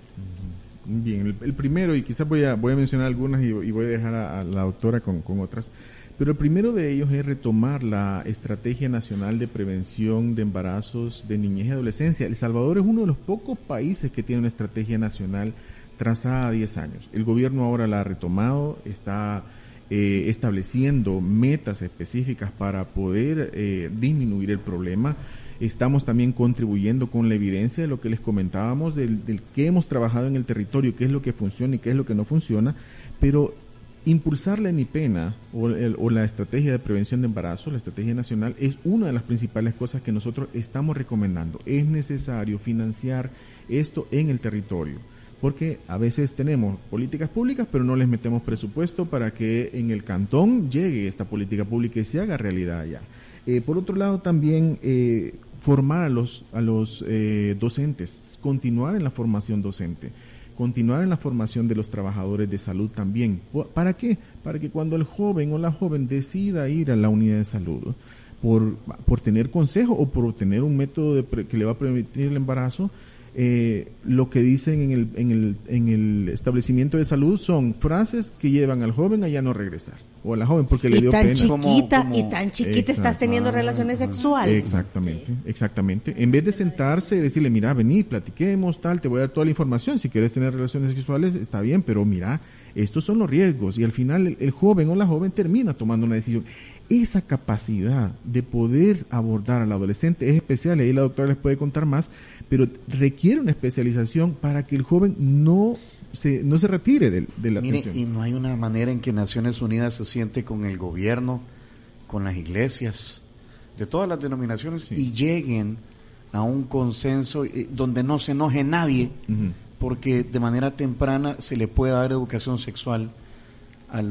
Bien, el, primero, y quizás voy a, voy a mencionar algunas y, voy a dejar a, la doctora con, otras, pero el primero de ellos es retomar la Estrategia Nacional de Prevención de Embarazos de Niñez y Adolescencia. El Salvador es uno de los pocos países que tiene una estrategia nacional trazada a 10 años. El gobierno ahora la ha retomado, está eh, estableciendo metas específicas para poder eh, disminuir el problema. Estamos también contribuyendo con la evidencia de lo que les comentábamos, del, que hemos trabajado en el territorio, qué es lo que funciona y qué es lo que no funciona, pero impulsar la ENIPENA o, o, la estrategia de prevención de embarazo, la estrategia nacional, es una de las principales cosas que nosotros estamos recomendando. Es necesario financiar esto en el territorio, porque a veces tenemos políticas públicas, pero no les metemos presupuesto para que en el cantón llegue esta política pública y se haga realidad allá. Eh, por otro lado, también eh, formar a los, a los eh, docentes, continuar en la formación docente, continuar en la formación de los trabajadores de salud también. ¿Para qué? Para que cuando el joven o la joven decida ir a la unidad de salud, por, por tener consejo o por tener un método que le va a permitir el embarazo, eh, lo que dicen en el, en, el, en el establecimiento de salud son frases que llevan al joven a ya no regresar o a la joven porque le dio
tan
pena.
Chiquita, Y tan chiquita estás teniendo relaciones sexuales.
Exactamente, exactamente. En vez de sentarse y decirle, mira, vení, platiquemos, tal, te voy a dar toda la información. Si quieres tener relaciones sexuales, está bien, pero mira, estos son los riesgos. Y al final el joven o la joven termina tomando una decisión esa capacidad de poder abordar al adolescente es especial, y ahí la doctora les puede contar más, pero requiere una especialización para que el joven no se, no se retire de, la Mire,
Y no hay una manera en que Naciones Unidas se siente con el gobierno, con las iglesias, de todas las denominaciones, y lleguen a un consenso eh, donde no se enoje nadie, porque de manera temprana se le pueda dar educación sexual a,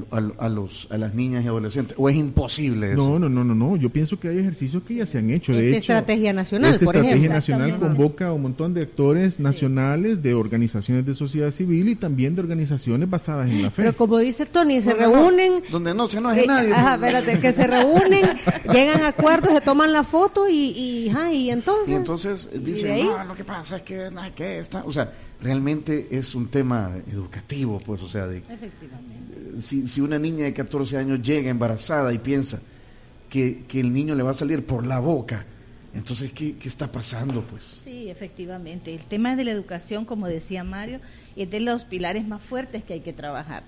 los, a las niñas y adolescentes? ¿O es imposible eso?
No, no, no, no, no. Yo pienso que hay ejercicios que ya se han hecho.
De esta estrategia nacional,
esta estrategia nacional convoca a un montón de actores nacionales, de organizaciones de sociedad civil y también de organizaciones basadas en la fe.
Pero como dice Tony, se reúnen...
donde no se enoje eh, nadie.
Ajá, espérate, que se reúnen, llegan a acuerdos, se toman la foto y, y, y entonces...
Y entonces dicen, no, lo que pasa es que, que está... O sea, realmente es un tema educativo, pues, o sea, de... Efectivamente si, si una niña de 14 años llega embarazada y piensa que, que, el niño le va a salir por la boca, Entonces, ¿qué, ¿qué, está pasando? pues?
Sí, efectivamente. El tema de la educación, como decía Mario, es de los pilares más fuertes que hay que trabajar.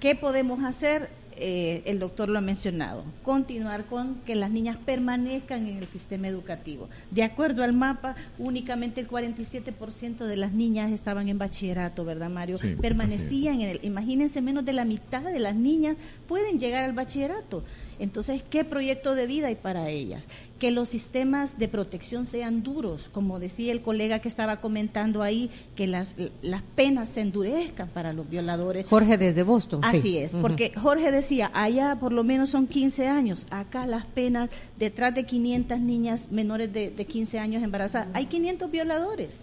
¿Qué podemos hacer? Eh, el doctor lo ha mencionado, continuar con que las niñas permanezcan en el sistema educativo. De acuerdo al mapa, únicamente el 47% de las niñas estaban en bachillerato, ¿verdad, Mario? Permanecían en el, imagínense, menos de la mitad de las niñas pueden llegar al bachillerato. Entonces, ¿qué proyecto de vida hay para ellas? Que los sistemas de protección sean duros, como decía el colega que estaba comentando ahí, que las, las penas se endurezcan para los violadores.
Jorge desde Boston.
Así es, porque Jorge decía, allá por lo menos son 15 años, acá las penas, detrás de 500 niñas menores de, de 15 años embarazadas, hay 500 violadores.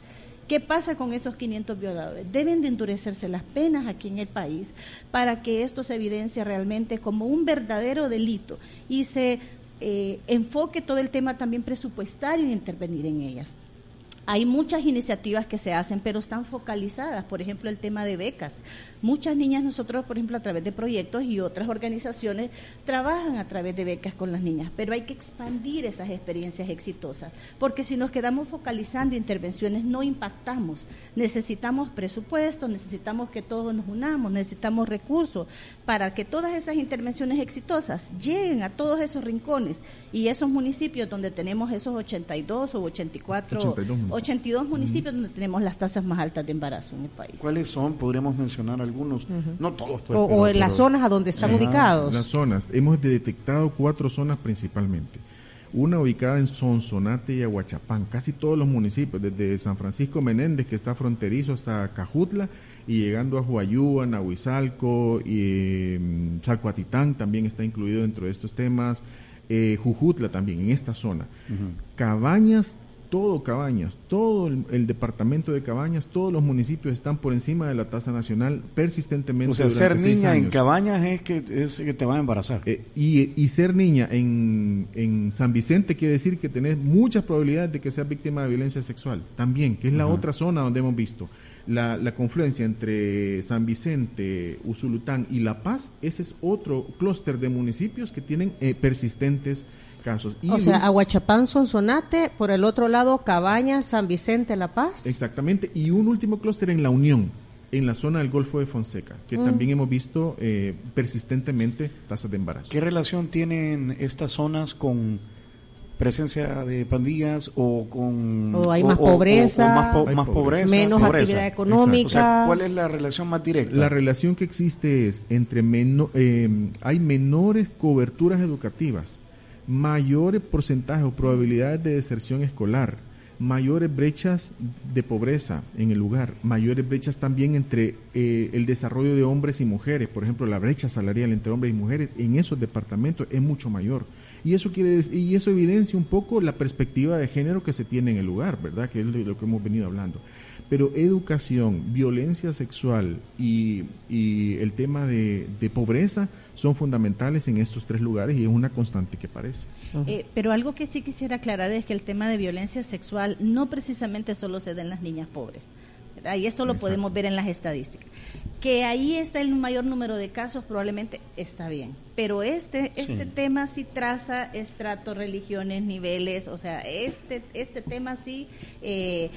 ¿Qué pasa con esos 500 violadores? Deben de endurecerse las penas aquí en el país para que esto se evidencie realmente como un verdadero delito y se eh, enfoque todo el tema también presupuestario y intervenir en ellas. Hay muchas iniciativas que se hacen, pero están focalizadas. Por ejemplo, el tema de becas. Muchas niñas, nosotros, por ejemplo, a través de proyectos y otras organizaciones, trabajan a través de becas con las niñas, pero hay que expandir esas experiencias exitosas, porque si nos quedamos focalizando intervenciones, no impactamos. Necesitamos presupuesto, necesitamos que todos nos unamos, necesitamos recursos para que todas esas intervenciones exitosas lleguen a todos esos rincones y esos municipios donde tenemos esos 82 o 84, 82 municipios, donde tenemos las tasas más altas de embarazo en el país.
¿Cuáles son? Podríamos mencionar algunos, no todos.
Pues, o, en las zonas a donde están ubicados.
Las zonas, hemos detectado cuatro zonas principalmente. Una ubicada en Sonsonate y Aguachapán, casi todos los municipios, desde San Francisco Menéndez, que está fronterizo, hasta Cajutla, y llegando a Huayúa, Nahuizalco, y mm, Salcoatitán también está incluido dentro de estos temas, eh, Jujutla también, en esta zona. Cabañas todo Cabañas, todo el, departamento de Cabañas, todos los municipios están por encima de la tasa nacional persistentemente.
O sea, ser niña en Cabañas es que, es que te va a embarazar.
Eh, y, ser niña en, en, San Vicente quiere decir que tenés muchas probabilidades de que seas víctima de violencia sexual también, que es la otra zona donde hemos visto. La, la, confluencia entre San Vicente, Usulután y La Paz, ese es otro clúster de municipios que tienen eh, persistentes casos.
o sea, Aguachapán, Sonsonate, por el otro lado Cabañas, San Vicente, La Paz.
Exactamente, y un último clúster en La Unión, en la zona del Golfo de Fonseca, que mm. también hemos visto eh, persistentemente tasas de embarazo.
¿Qué relación tienen estas zonas con presencia de pandillas o con
o hay más pobreza,
más, pobreza,
menos actividad económica.
¿Cuál es la relación más directa?
La relación que existe es entre menos eh, hay menores coberturas educativas mayores porcentajes o probabilidades de deserción escolar, mayores brechas de pobreza en el lugar, mayores brechas también entre eh, el desarrollo de hombres y mujeres, por ejemplo, la brecha salarial entre hombres y mujeres en esos departamentos es mucho mayor. Y eso quiere y eso evidencia un poco la perspectiva de género que se tiene en el lugar, ¿verdad? Que es de lo que hemos venido hablando. Pero educación, violencia sexual y, el tema de, pobreza son fundamentales en estos tres lugares y es una constante que parece.
Eh, pero algo que sí quisiera aclarar es que el tema de violencia sexual no precisamente solo se da en las niñas pobres. Y esto lo podemos ver en las estadísticas. Que ahí está el mayor número de casos, probablemente está bien. Pero este, este tema sí traza estratos, religiones, niveles, o sea, este, este tema sí eh,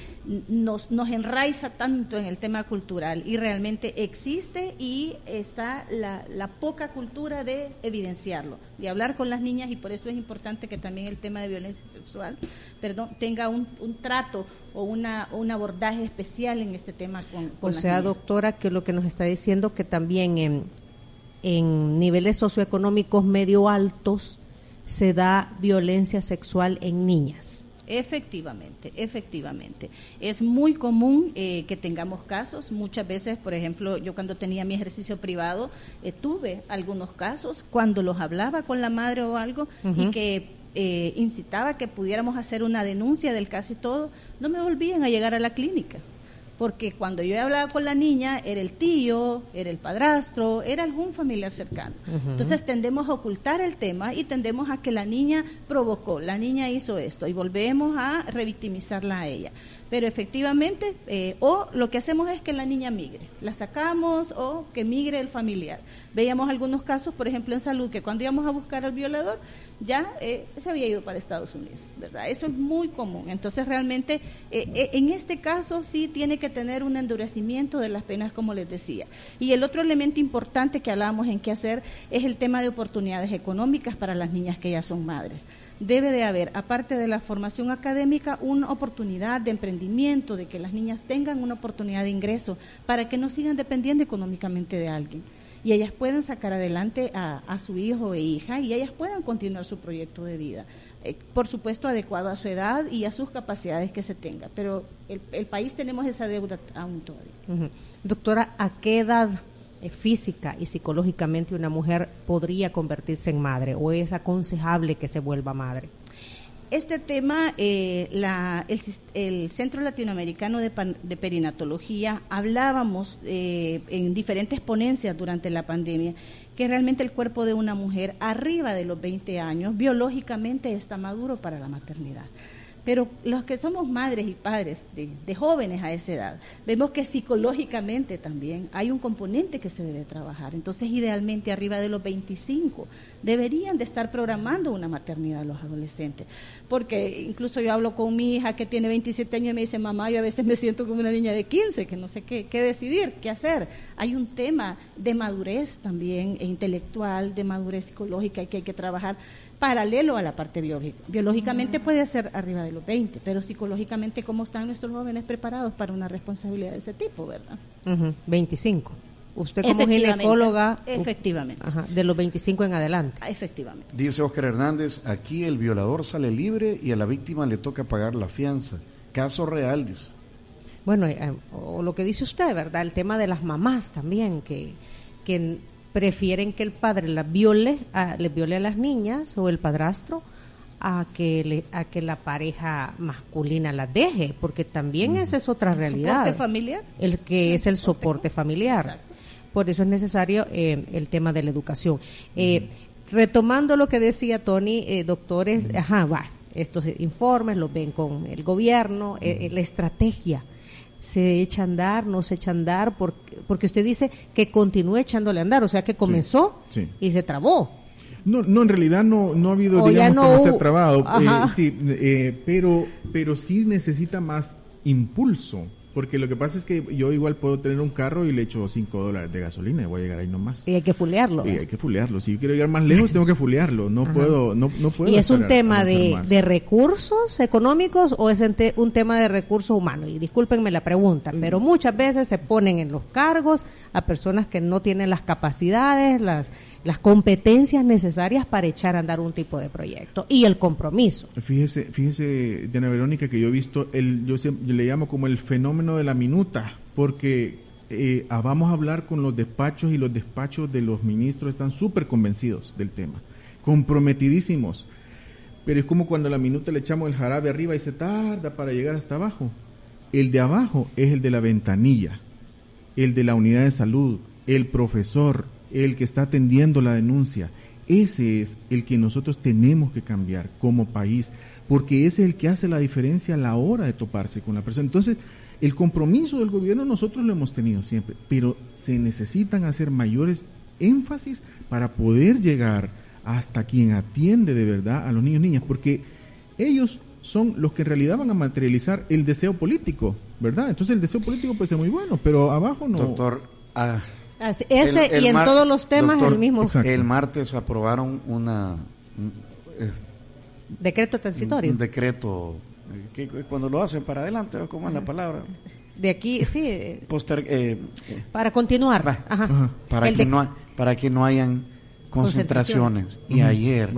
nos, nos enraiza tanto en el tema cultural y realmente existe y está la, la poca cultura de evidenciarlo, de hablar con las niñas y por eso es importante que también el tema de violencia sexual, perdón, tenga un, un trato o una, un abordaje especial en este tema con,
con O sea, doctora, que lo que nos está diciendo que también en, en niveles socioeconómicos medio altos se da violencia sexual en niñas.
Efectivamente, efectivamente. Es muy común eh, que tengamos casos. Muchas veces, por ejemplo, yo cuando tenía mi ejercicio privado, eh, tuve algunos casos cuando los hablaba con la madre o algo y que eh, incitaba que pudiéramos hacer una denuncia del caso y todo, no me volvían a llegar a la clínica porque cuando yo hablaba con la niña era el tío, era el padrastro, era algún familiar cercano. Entonces tendemos a ocultar el tema y tendemos a que la niña provocó, la niña hizo esto y volvemos a revictimizarla a ella pero efectivamente, eh, o lo que hacemos es que la niña migre, la sacamos o que migre el familiar. Veíamos algunos casos, por ejemplo, en salud, que cuando íbamos a buscar al violador, ya eh, se había ido para Estados Unidos, ¿verdad? Eso es muy común. Entonces, realmente, eh, en este caso sí tiene que tener un endurecimiento de las penas, como les decía. Y el otro elemento importante que hablábamos en qué hacer es el tema de oportunidades económicas para las niñas que ya son madres debe de haber, aparte de la formación académica, una oportunidad de emprendimiento, de que las niñas tengan una oportunidad de ingreso para que no sigan dependiendo económicamente de alguien y ellas puedan sacar adelante a, su hijo e hija y ellas puedan continuar su proyecto de vida. Eh, por supuesto, adecuado a su edad y a sus capacidades que se tenga, pero el, país tenemos esa deuda aún todavía.
Doctora, ¿a qué edad eh, física y psicológicamente una mujer podría convertirse en madre o es aconsejable que se vuelva madre?
Este tema, eh, el, Centro Latinoamericano de, Perinatología, hablábamos eh, en diferentes ponencias durante la pandemia que realmente el cuerpo de una mujer arriba de los 20 años biológicamente está maduro para la maternidad. Pero los que somos madres y padres de, jóvenes a esa edad, vemos que psicológicamente también hay un componente que se debe trabajar. Entonces, idealmente, arriba de los 25, deberían de estar programando una maternidad los adolescentes. Porque incluso yo hablo con mi hija que tiene 27 años y me dice, mamá, yo a veces me siento como una niña de 15, que no sé qué, qué decidir, qué hacer. Hay un tema de madurez también e intelectual, de madurez psicológica que hay que trabajar paralelo a la parte biológica. Biológicamente puede ser arriba de los 20, pero psicológicamente, ¿cómo están nuestros jóvenes preparados para una responsabilidad de ese tipo, verdad?
25. Usted como ginecóloga.
Efectivamente.
de los 25 en adelante.
Efectivamente.
Dice Oscar Hernández, aquí el violador sale libre y a la víctima le toca pagar la fianza. Caso real, dice.
Bueno, eh, o lo que dice usted, ¿verdad? El tema de las mamás también, que, que prefieren que el padre las viole, a, les viole a las niñas o el padrastro a que le, a que la pareja masculina las deje, porque también esa es otra realidad.
¿El soporte familiar?
El que es el soporte familiar. Por eso es necesario eh, el tema de la educación. Eh, retomando lo que decía Tony, eh, doctores, ajá, va, estos informes los ven con el gobierno, la estrategia se echa a andar, no se echa a andar, porque, porque usted dice que continúe echándole a andar, o sea que comenzó y se trabó.
No, no, en realidad no, no ha habido, digamos, no que no se ha trabado, eh, sí, eh, pero, pero sí necesita más impulso. Porque lo que pasa es que yo igual puedo tener un carro y le echo 5 dólares de gasolina y voy a llegar ahí nomás.
Y hay que fulearlo.
Y hay que fulearlo. Si yo quiero llegar más lejos, tengo que fulearlo. No puedo, no, no puedo.
¿Y es un tema de, de, recursos económicos o es un tema de recursos humanos? Y discúlpenme la pregunta, mm. pero muchas veces se ponen en los cargos a personas que no tienen las capacidades, las las competencias necesarias para echar a andar un tipo de proyecto y el compromiso.
Fíjese, fíjese, Diana Verónica, que yo he visto, el, yo, le llamo como el fenómeno de la minuta, porque eh, ah, vamos a hablar con los despachos y los despachos de los ministros están súper convencidos del tema, comprometidísimos. Pero es como cuando a la minuta le echamos el jarabe arriba y se tarda para llegar hasta abajo. El de abajo es el de la ventanilla, el de la unidad de salud, el profesor, el que está atendiendo la denuncia. Ese es el que nosotros tenemos que cambiar como país, porque ese es el que hace la diferencia a la hora de toparse con la persona. Entonces, el compromiso del gobierno nosotros lo hemos tenido siempre, pero se necesitan hacer mayores énfasis para poder llegar hasta quien atiende de verdad a los niños y niñas, porque ellos son los que en realidad van a materializar el deseo político, ¿verdad? Entonces el deseo político puede ser muy bueno, pero abajo no.
Doctor, ah,
ese y en todos los temas el mismo.
El martes aprobaron una...
Eh, decreto transitorio.
Un, decreto que, cuando lo hacen para adelante, ¿cómo es la palabra?
De aquí, sí. Eh,
eh,
para continuar.
Para, que no, para que no hayan concentraciones. Y ayer,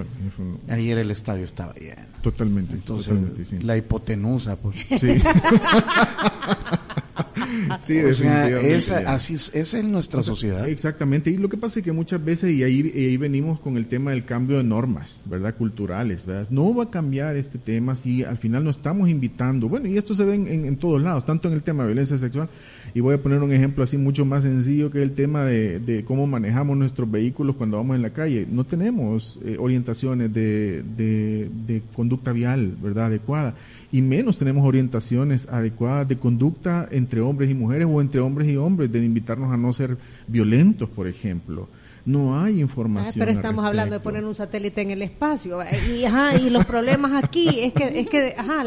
ayer el estadio estaba lleno.
Totalmente.
Entonces, la hipotenusa. Pues. sí, definitivamente. esa, así es, esa es nuestra sociedad.
Exactamente, y lo que pasa es que muchas veces, y ahí, ahí venimos con el tema del cambio de normas, ¿verdad? Culturales, ¿verdad? No va a cambiar este tema si al final no estamos invitando, bueno, y esto se ve en, en todos lados, tanto en el tema de violencia sexual, y voy a poner un ejemplo así mucho más sencillo que el tema de, cómo manejamos nuestros vehículos cuando vamos en la calle. No tenemos eh, orientaciones de, de, conducta vial, ¿verdad? Adecuada. Y menos tenemos orientaciones adecuadas de conducta entre hombres y mujeres o entre hombres y hombres, de invitarnos a no ser violentos, por ejemplo no hay información.
pero estamos hablando de poner un satélite en el espacio. Y, ajá, y los problemas aquí es que, es que ajá,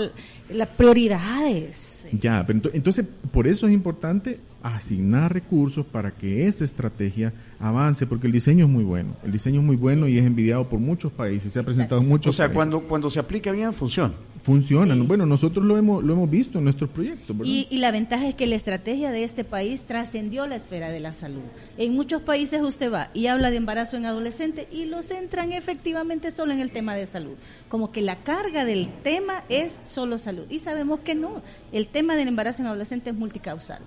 las prioridades.
Ya, pero entonces por eso es importante asignar recursos para que esta estrategia avance, porque el diseño es muy bueno. El diseño es muy bueno y es envidiado por muchos países. Se ha presentado en muchos
O sea, cuando cuando se aplica bien funciona
funcionan. Bueno, nosotros lo hemos, lo hemos visto en nuestros proyectos.
Y, y, la ventaja es que la estrategia de este país trascendió la esfera de la salud. En muchos países usted va y habla de embarazo en adolescente y lo centran efectivamente solo en el tema de salud. Como que la carga del tema es solo salud. Y sabemos que no. El tema del embarazo en adolescente es multicausal.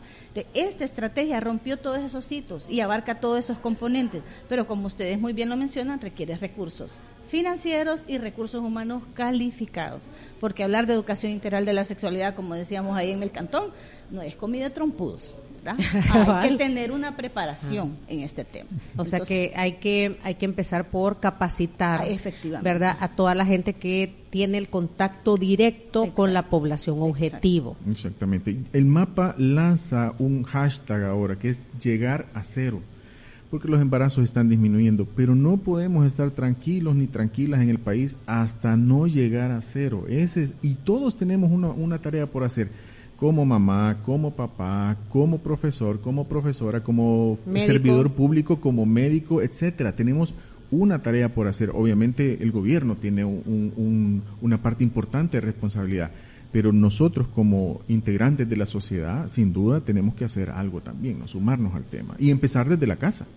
Esta estrategia rompió todos esos hitos y abarca todos esos componentes. Pero como ustedes muy bien lo mencionan, requiere recursos financieros y recursos humanos calificados. Porque hablar de educación integral de la sexualidad, como decíamos ahí en el cantón, no es comida de trompudos. hay que tener una preparación ah. en este tema.
O sea que hay que hay que empezar por capacitar, ah, efectivamente. ¿verdad? A toda la gente que tiene el contacto directo con la población objetivo.
Exactamente. El mapa lanza un hashtag ahora que es llegar a cero porque los embarazos están disminuyendo, pero no podemos estar tranquilos ni tranquilas en el país hasta no llegar a cero. Ese y todos tenemos una, una tarea por hacer, como mamá, como papá, como profesor, como profesora, como servidor público, como médico, etcétera. Tenemos una tarea por hacer. Obviamente el gobierno tiene una parte importante de responsabilidad, pero nosotros como integrantes de la sociedad, sin duda, tenemos que hacer algo también, ¿no? sumarnos al tema y empezar desde la casa.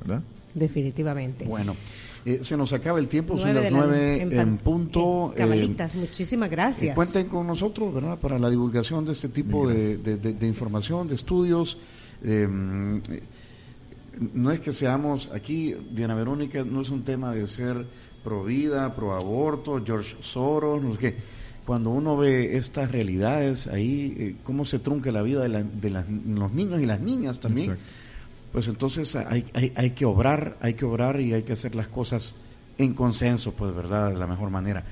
¿Verdad?
Definitivamente.
Bueno, eh, se nos acaba el tiempo, son las nueve en, punto.
cabalitas, muchísimas gracias.
cuenten con nosotros, ¿verdad? Para la divulgación de este tipo de, información, de estudios. Em, no es que seamos aquí, Diana Verónica, no es un tema de ser pro vida, pro aborto, George Soros, no sé qué. Cuando uno ve estas realidades ahí, eh, cómo se trunca la vida de, los niños y las niñas también pues entonces hay, hay, hay, que obrar, hay que obrar y hay que hacer las cosas en consenso, pues, ¿verdad? De la mejor manera.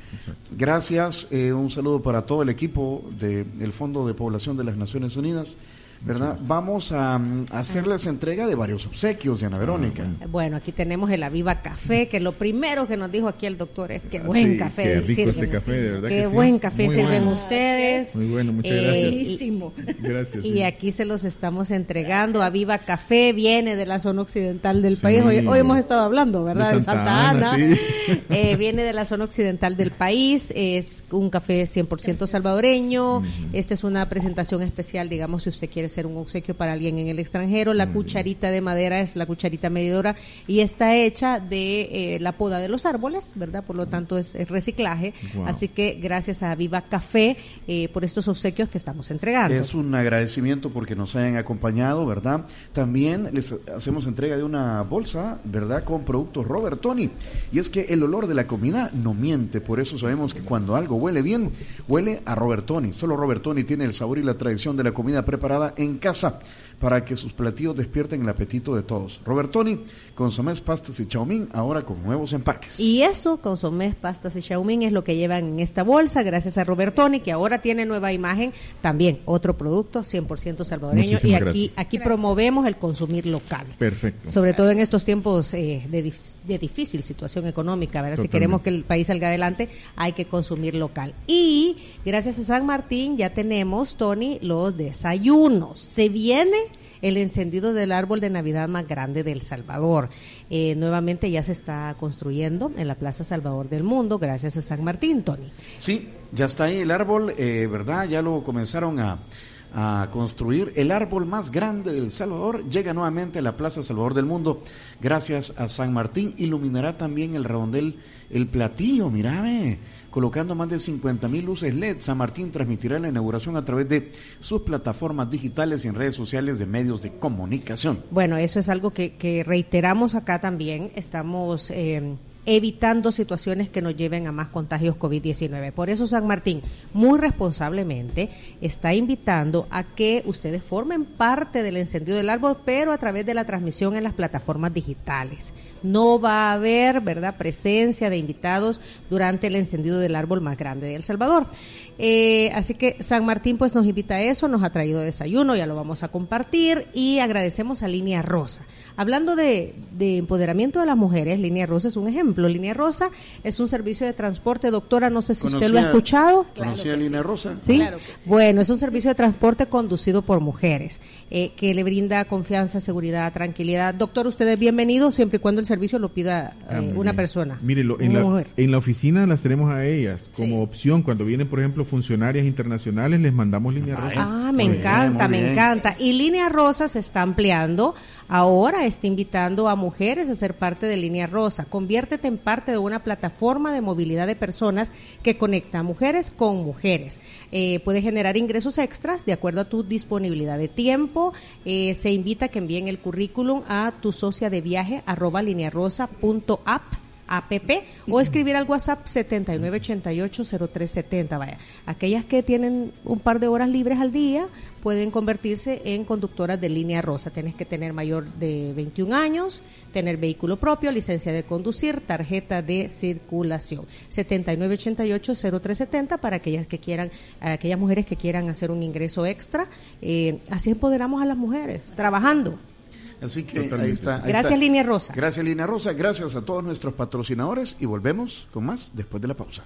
Gracias, eh, un saludo para todo el equipo del Fondo de Población de las Naciones Unidas ¿verdad? Vamos a, hacerles entrega de varios obsequios, Ana Verónica.
Ah, bueno, aquí tenemos el Aviva Café, que lo primero que nos dijo aquí el doctor es que buen café.
Qué rico este café, de verdad.
Qué buen café sirven ustedes.
Muy bueno, muchas
gracias. Y, gracias. Y aquí se los estamos entregando. Aviva Café viene de la zona occidental del país. Hoy, hemos estado hablando, ¿verdad? De Santa, Ana. Eh, viene de la zona occidental del país. Es un café 100% salvadoreño. Esta es una presentación especial, digamos, si usted quiere ser un obsequio para alguien en el extranjero. La cucharita de madera es la cucharita medidora y está hecha de eh, la poda de los árboles, ¿verdad? Por lo tanto es, reciclaje. Así que gracias a Viva Café eh, por estos obsequios que estamos entregando.
Es un agradecimiento porque nos hayan acompañado, ¿verdad? También les hacemos entrega de una bolsa, ¿verdad? Con productos Robert Tony. Y es que el olor de la comida no miente, por eso sabemos que cuando algo huele bien, huele a Robert Tony. Solo Robert Tony tiene el sabor y la tradición de la comida preparada en casa para que sus platillos despierten el apetito de todos. Robertoni, consomés, pastas y chaumín, ahora con nuevos empaques.
Y eso, consomés, pastas y chaumín, es lo que llevan en esta bolsa, gracias a Robertoni, que ahora tiene nueva imagen, también otro producto 100% salvadoreño. y aquí, aquí promovemos el consumir local.
Perfecto.
Sobre todo en estos tiempos eh, de, difícil situación económica, ¿verdad? Si queremos que el país salga adelante, hay que consumir local. Y gracias a San Martín ya tenemos, Tony, los desayunos. Se viene el encendido del árbol de Navidad más grande del Salvador. Eh, nuevamente ya se está construyendo en la Plaza Salvador del Mundo, gracias a San Martín, Tony.
Sí, ya está ahí el árbol, eh, ¿verdad? Ya lo comenzaron a, construir. El árbol más grande del Salvador llega nuevamente a la Plaza Salvador del Mundo, gracias a San Martín. Iluminará también el redondel, el platillo, mírame colocando más de 50 mil luces LED. San Martín transmitirá la inauguración a través de sus plataformas digitales y en redes sociales de medios de comunicación.
Bueno, eso es algo que, reiteramos acá también. Estamos eh, evitando situaciones que nos lleven a más contagios COVID-19. Por eso San Martín, muy responsablemente, está invitando a que ustedes formen parte del encendido del árbol, pero a través de la transmisión en las plataformas digitales. No va a haber, ¿verdad?, presencia de invitados durante el encendido del árbol más grande de El Salvador. Eh, así que San Martín pues nos invita a eso, nos ha traído desayuno, ya lo vamos a compartir y agradecemos a Línea Rosa. Hablando de, empoderamiento de las mujeres, Línea Rosa es un ejemplo. Línea Rosa es un servicio de transporte, doctora, no sé si usted lo ha escuchado.
¿Conocía Línea Rosa?
¿Sí? Bueno, es un servicio de transporte conducido por mujeres, eh, que le brinda confianza, seguridad, tranquilidad. Doctor, usted es bienvenido siempre y cuando el servicio lo pida ah, eh, una persona.
Mire, en, la, en la oficina las tenemos a ellas como opción. Cuando vienen, por ejemplo, funcionarias internacionales, les mandamos Línea Rosa.
Ah, me encanta, me encanta. Y Línea Rosa se está ampliando Ahora está invitando a mujeres a ser parte de Línea Rosa. Conviértete en parte de una plataforma de movilidad de personas que conecta a mujeres con mujeres. Eh, puede generar ingresos extras de acuerdo a tu disponibilidad de tiempo. Eh, se invita a que envíen el currículum a tu socia de viaje arroba linearosa.app app o escribir al WhatsApp 79880370. Vaya, aquellas que tienen un par de horas libres al día pueden convertirse en conductoras de línea rosa. Tienes que tener mayor de 21 años, tener vehículo propio, licencia de conducir, tarjeta de circulación. 79880370 para aquellas que quieran, aquellas mujeres que quieran hacer un ingreso extra. Eh, así empoderamos a las mujeres, trabajando.
Así que ahí está.
gracias, Línea Rosa.
Gracias, Línea Rosa. Gracias a todos nuestros patrocinadores y volvemos con más después de la pausa.